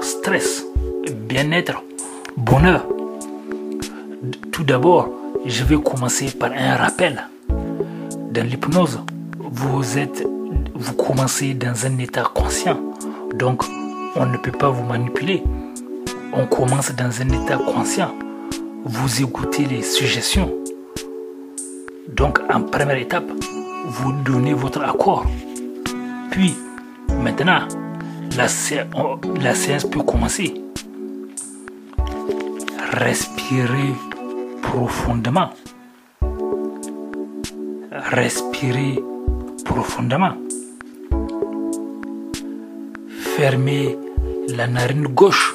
stress, bien-être, bonheur. Tout d'abord, je vais commencer par un rappel. Dans l'hypnose, vous êtes vous commencez dans un état conscient. Donc, on ne peut pas vous manipuler. On commence dans un état conscient. Vous écoutez les suggestions. Donc, en première étape, vous donnez votre accord. Puis, maintenant, la, la séance peut commencer. Respirez profondément. Respirez profondément. Fermez la narine gauche.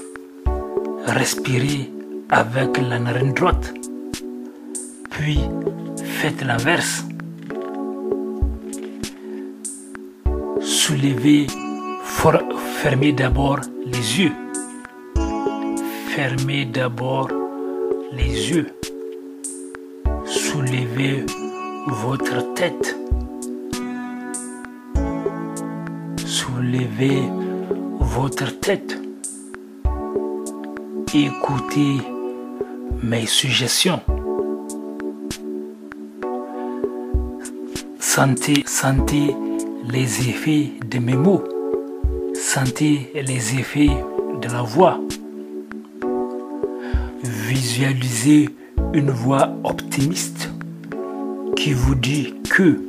Respirez avec la narine droite. Puis faites l'inverse. Soulevez, fermez d'abord les yeux. Fermez d'abord les yeux. Soulevez votre tête. Soulevez votre tête. Écoutez mes suggestions. Sentez, sentez les effets de mes mots. Sentez les effets de la voix. Visualisez une voix optimiste qui vous dit que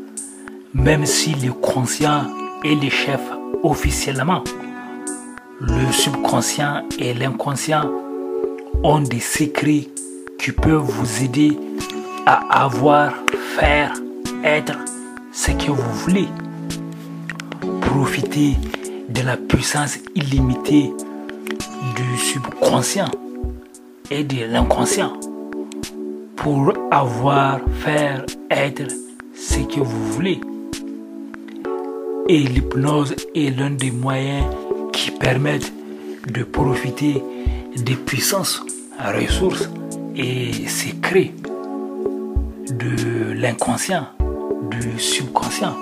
même si le conscient est le chef officiellement, le subconscient et l'inconscient ont des secrets qui peuvent vous aider à avoir, faire, être ce que vous voulez. Profitez de la puissance illimitée du subconscient et de l'inconscient pour avoir, faire, être ce que vous voulez. Et l'hypnose est l'un des moyens qui permettent de profiter des puissances, ressources et secrets de l'inconscient, du subconscient.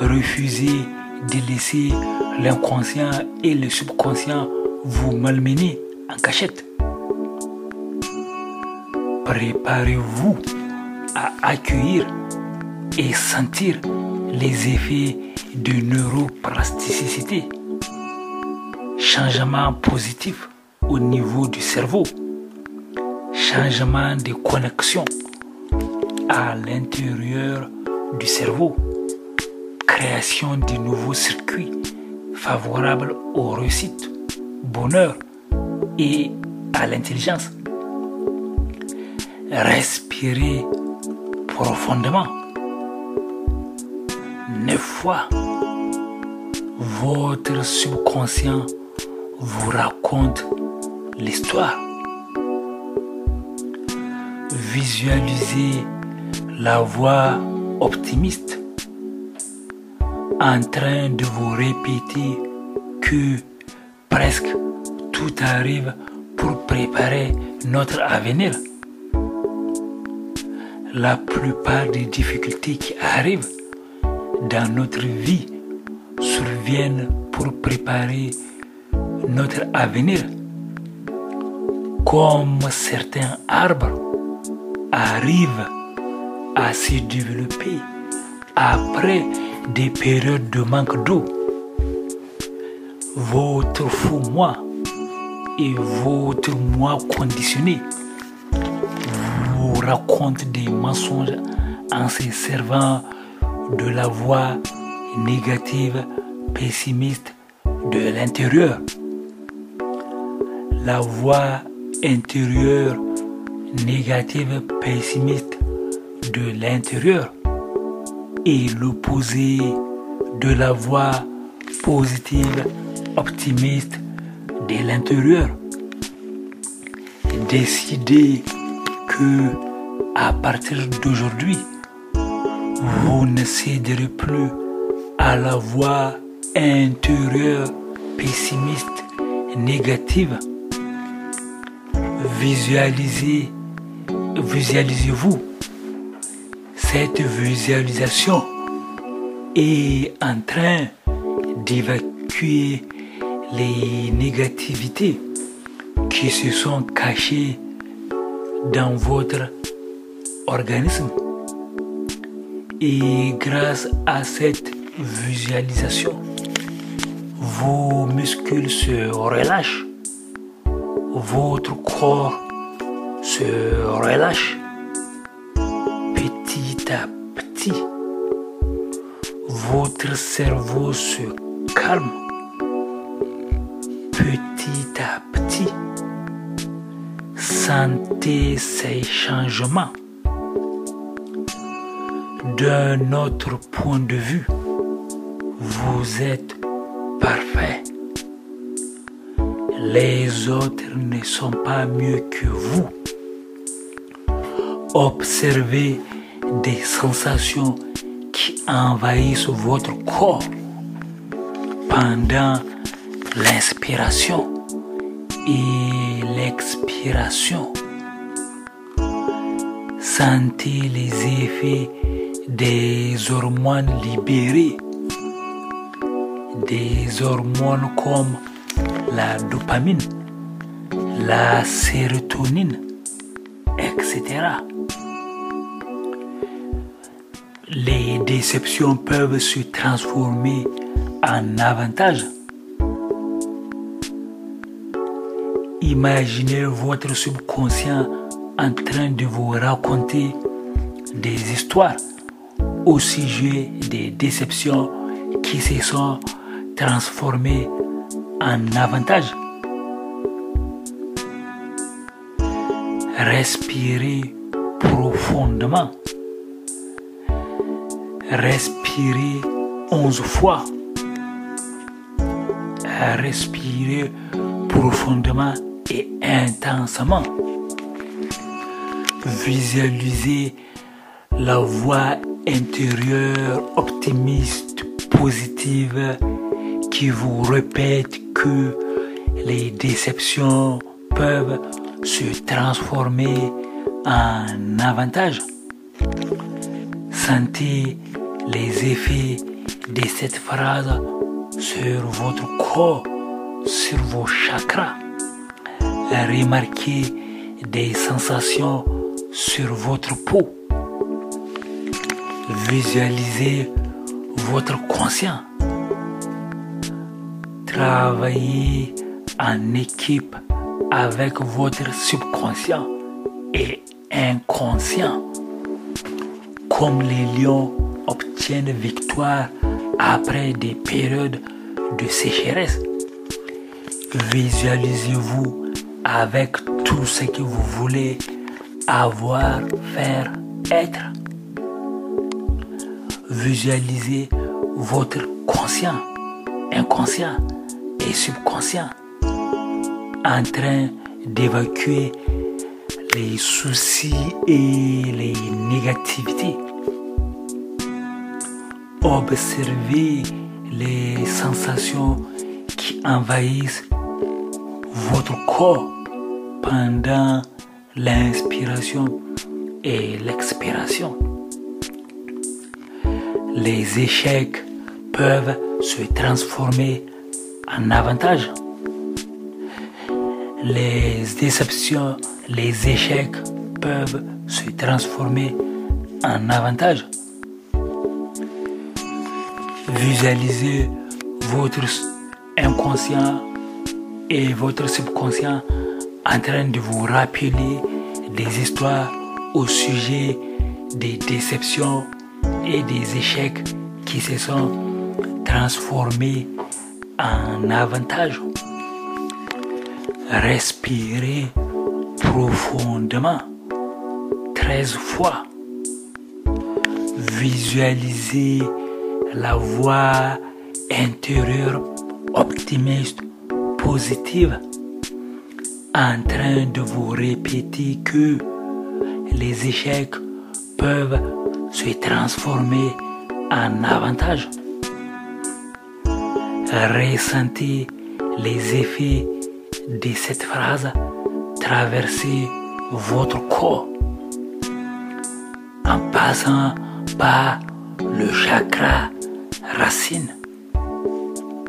Refusez de laisser l'inconscient et le subconscient vous malmener en cachette. Préparez-vous à accueillir et sentir les effets de neuroplasticité. Changement positif au niveau du cerveau. Changement de connexion à l'intérieur du cerveau. Création de nouveaux circuits favorables aux réussites, bonheur et à l'intelligence. Respirez profondément. Neuf fois, votre subconscient vous raconte l'histoire. Visualisez la voix optimiste en train de vous répéter que presque tout arrive pour préparer notre avenir. La plupart des difficultés qui arrivent dans notre vie surviennent pour préparer notre avenir. Comme certains arbres arrivent à se développer après des périodes de manque d'eau. Votre faux moi et votre moi conditionné vous racontent des mensonges en se servant de la voix négative, pessimiste de l'intérieur. La voix intérieure négative, pessimiste de l'intérieur est l'opposé de la voix positive, optimiste de l'intérieur. Décidez que à partir d'aujourd'hui, vous ne céderez plus à la voix intérieure pessimiste, négative. Visualisez, visualisez-vous. Cette visualisation est en train d'évacuer les négativités qui se sont cachées dans votre organisme. Et grâce à cette visualisation, vos muscles se relâchent, votre corps se relâche petit. Votre cerveau se calme petit à petit. Sentez ces changements. D'un autre point de vue, vous êtes parfait. Les autres ne sont pas mieux que vous. Observez des sensations qui envahissent votre corps pendant l'inspiration et l'expiration. Sentez les effets des hormones libérées, des hormones comme la dopamine, la sérotonine, etc. Les déceptions peuvent se transformer en avantages. Imaginez votre subconscient en train de vous raconter des histoires au sujet des déceptions qui se sont transformées en avantages. Respirez profondément. Respirez onze fois. Respirez profondément et intensément. Visualisez la voix intérieure optimiste, positive, qui vous répète que les déceptions peuvent se transformer en avantage. Sentez les effets de cette phrase sur votre corps, sur vos chakras. Remarquez des sensations sur votre peau. Visualisez votre conscient. Travaillez en équipe avec votre subconscient et inconscient. Comme les lions obtiennent victoire après des périodes de sécheresse, visualisez-vous avec tout ce que vous voulez avoir, faire, être. Visualisez votre conscient, inconscient et subconscient en train d'évacuer les soucis et les négativités. Observez les sensations qui envahissent votre corps pendant l'inspiration et l'expiration. Les échecs peuvent se transformer en avantages. Les déceptions, les échecs peuvent se transformer en avantages. Visualisez votre inconscient et votre subconscient en train de vous rappeler des histoires au sujet des déceptions et des échecs qui se sont transformés en avantages. Respirez profondément 13 fois. Visualisez la voix intérieure optimiste, positive, en train de vous répéter que les échecs peuvent se transformer en avantages. Ressentez les effets de cette phrase traverser votre corps en passant par le chakra racine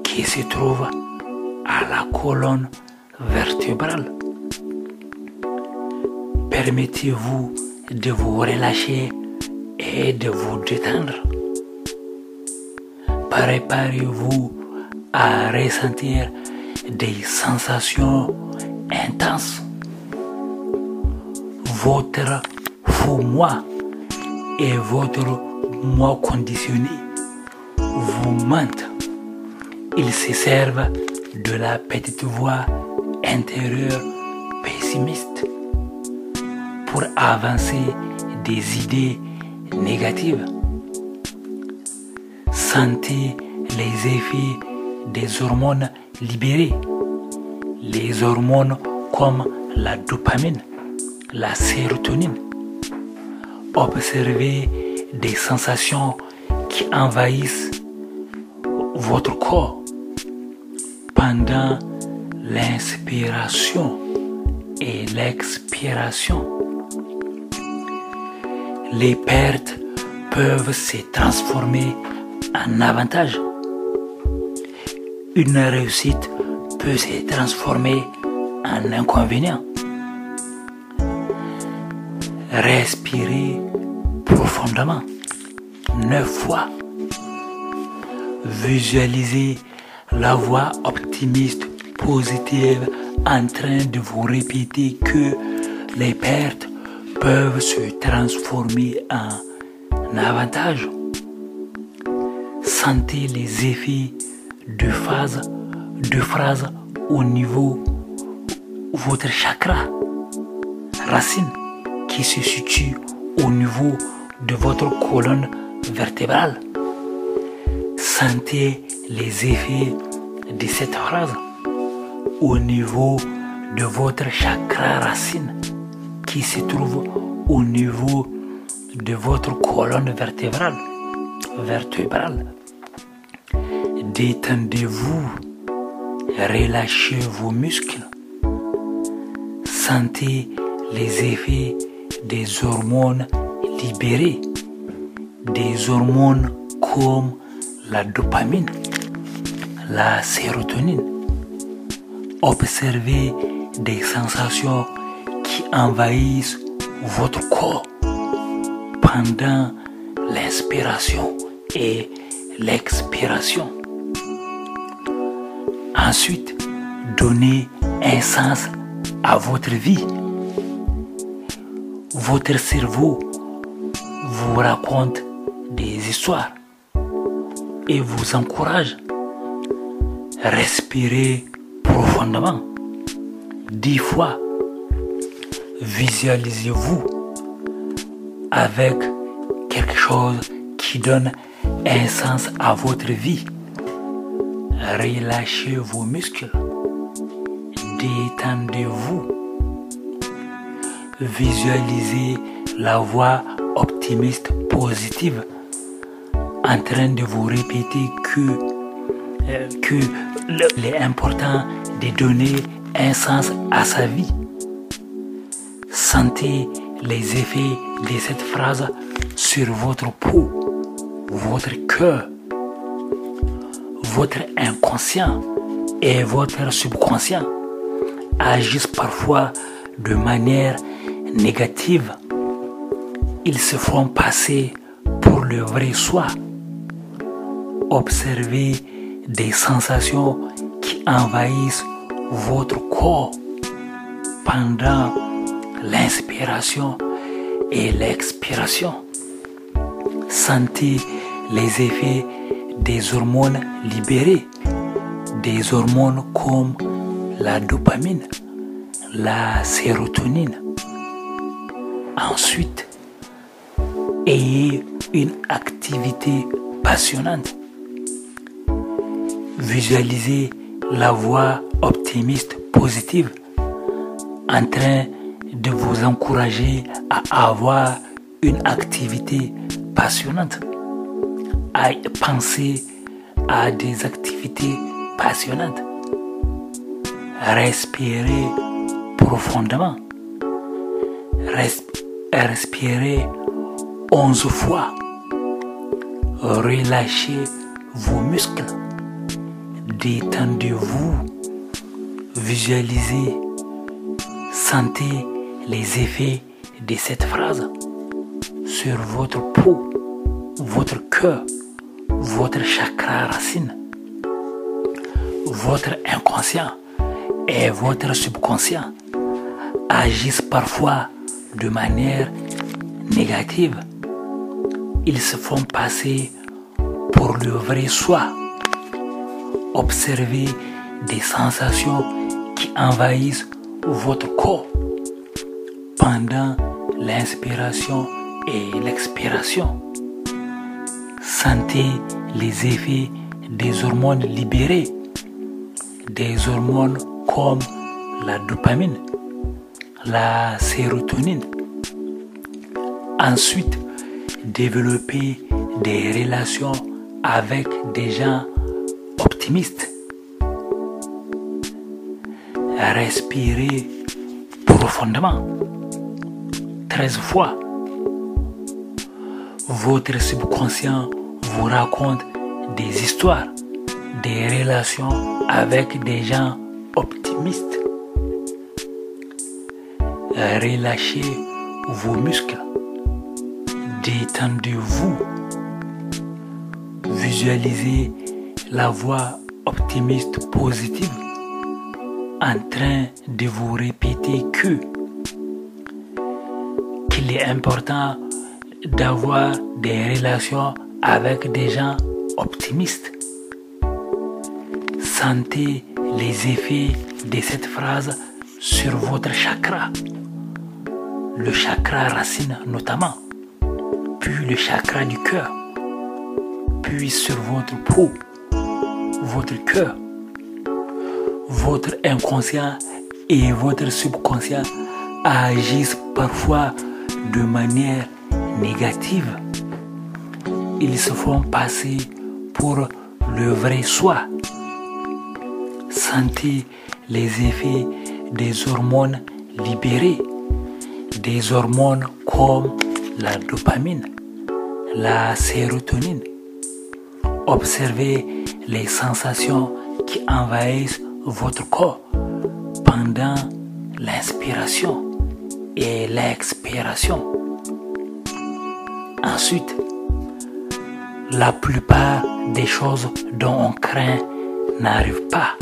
qui se trouve à la colonne vertébrale. Permettez-vous de vous relâcher et de vous détendre. Préparez-vous à ressentir des sensations intenses. Votre faux moi et votre moi conditionné vous mentent. Ils se servent de la petite voix intérieure pessimiste pour avancer des idées négatives. Sentez les effets des hormones libérées. Les hormones comme la dopamine, la sérotonine. Observez des sensations qui envahissent votre corps pendant l'inspiration et l'expiration. Les pertes peuvent se transformer en avantage. Une réussite peut se transformer en inconvénient. Respirez profondément, neuf fois. Visualisez la voix optimiste, positive, en train de vous répéter que les pertes peuvent se transformer en avantage. Sentez les effets de phase, de phrase au niveau votre chakra racine qui se situe au niveau de votre colonne vertébrale. Sentez les effets de cette phrase au niveau de votre chakra racine qui se trouve au niveau de votre colonne vertébrale. vertébrale. Détendez-vous, relâchez vos muscles, sentez les effets des hormones libérées, des hormones comme la dopamine, la sérotonine. Observez des sensations qui envahissent votre corps pendant l'inspiration et l'expiration. Ensuite, donnez un sens à votre vie. Votre cerveau vous raconte des histoires et vous encourage. Respirez profondément, dix fois. Visualisez-vous avec quelque chose qui donne un sens à votre vie. Relâchez vos muscles. Détendez-vous. Visualisez la voix optimiste positive en train de vous répéter que, euh, que il est important de donner un sens à sa vie. Sentez les effets de cette phrase sur votre peau, votre cœur, votre inconscient et votre subconscient agissent parfois de manière négative. Ils se font passer pour le vrai soi. Observez des sensations qui envahissent votre corps pendant l'inspiration et l'expiration. Sentez les effets des hormones libérées, des hormones comme la dopamine, la sérotonine. Ensuite, ayez une activité passionnante. Visualisez la voix optimiste positive en train de vous encourager à avoir une activité passionnante, à penser à des activités passionnantes. Respirez profondément. respirez onze fois. Relâchez vos muscles. Détendez-vous. Visualisez. Sentez les effets de cette phrase sur votre peau, votre cœur, votre chakra racine, votre inconscient et votre subconscient agissent parfois de manière négative. Ils se font passer pour le vrai soi. Observez des sensations qui envahissent votre corps pendant l'inspiration et l'expiration. Sentez les effets des hormones libérées, des hormones comme la dopamine, la sérotonine. Ensuite, développez des relations avec des gens Respirez profondément, 13 fois. Votre subconscient vous raconte des histoires, des relations avec des gens optimistes. Relâchez vos muscles. Détendez-vous. Visualisez la voix optimiste positive en train de vous répéter que qu'il est important d'avoir des relations avec des gens optimistes. Sentez les effets de cette phrase sur votre chakra, le chakra racine notamment, puis le chakra du cœur, puis sur votre peau, votre cœur, votre inconscient et votre subconscient agissent parfois de manière négative. Ils se font passer pour le vrai soi. Sentez les effets des hormones libérées, des hormones comme la dopamine, la sérotonine. Observez les sensations qui envahissent votre corps pendant l'inspiration et l'expiration. Ensuite, la plupart des choses dont on craint n'arrivent pas.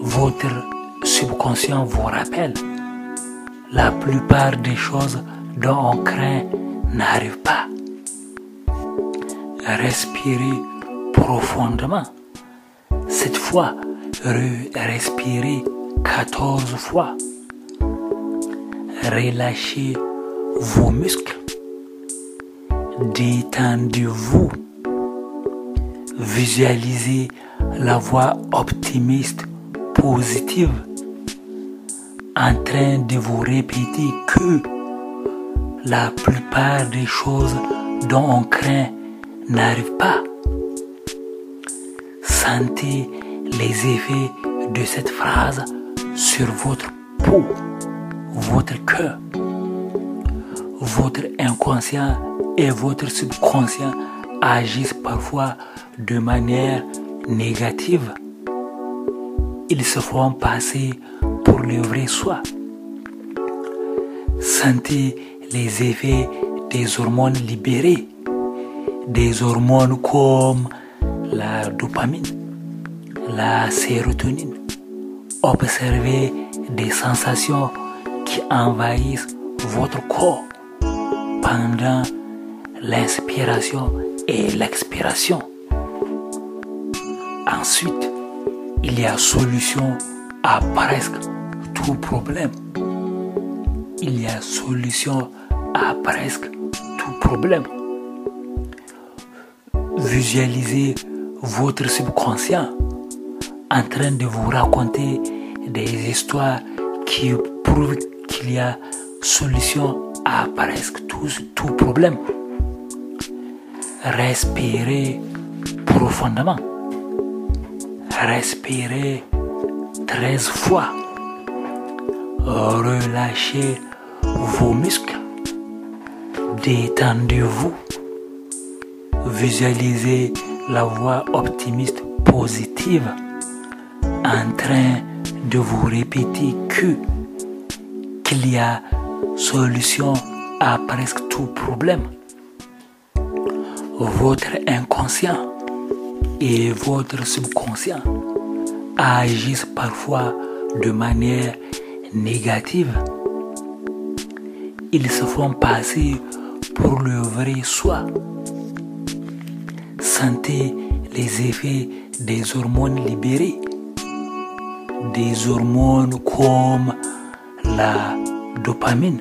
Votre subconscient vous rappelle, la plupart des choses dont on craint n'arrivent pas. Respirez profondément. Cette fois, respirez 14 fois. Relâchez vos muscles. Détendez-vous. Visualisez la voix optimiste, positive, en train de vous répéter que la plupart des choses dont on craint n'arrivent pas. Sentez les effets de cette phrase sur votre peau, votre cœur, votre inconscient et votre subconscient agissent parfois de manière négative. Ils se font passer pour le vrai soi. Sentez les effets des hormones libérées, des hormones comme la dopamine, la sérotonine. Observez des sensations qui envahissent votre corps pendant l'inspiration et l'expiration. Ensuite, il y a solution à presque tout problème. Il y a solution à presque tout problème. Visualisez votre subconscient en train de vous raconter des histoires qui prouvent qu'il y a solution à presque tout, tout problème. Respirez profondément. Respirez 13 fois. Relâchez vos muscles. Détendez-vous. Visualisez la voix optimiste positive en train de vous répéter que qu'il y a solution à presque tout problème. Votre inconscient et votre subconscient agissent parfois de manière négative. Ils se font passer pour le vrai soi. Sentez les effets des hormones libérées. Des hormones comme la dopamine,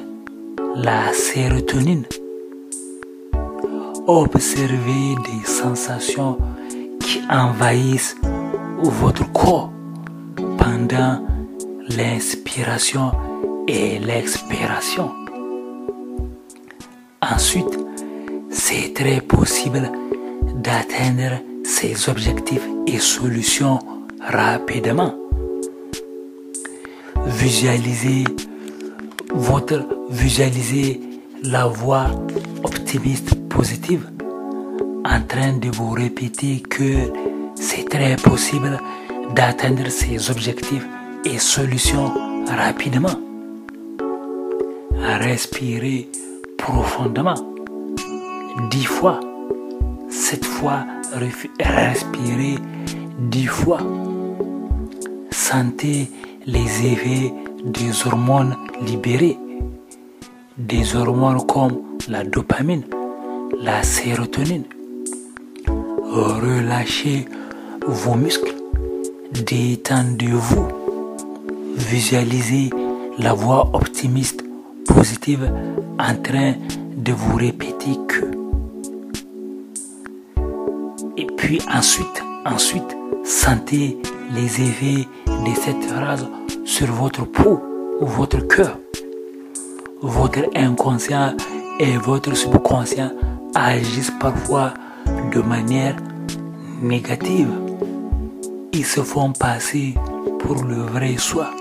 la sérotonine. Observez des sensations qui envahissent votre corps pendant l'inspiration et l'expiration. Ensuite, c'est très possible d'atteindre ces objectifs et solutions rapidement. Visualisez votre visualisez la voix optimiste positive en train de vous répéter que c'est très possible d'atteindre ces objectifs et solutions rapidement. Respirez profondément. Dix fois. Cette fois, respirez dix fois. Sentez les effets des hormones libérées. Des hormones comme la dopamine, la sérotonine. Relâchez vos muscles. Détendez-vous. Visualisez la voix optimiste, positive en train de vous répéter que. Puis ensuite, ensuite, sentez les effets de cette phrase sur votre peau ou votre cœur. Votre inconscient et votre subconscient agissent parfois de manière négative. Ils se font passer pour le vrai soi.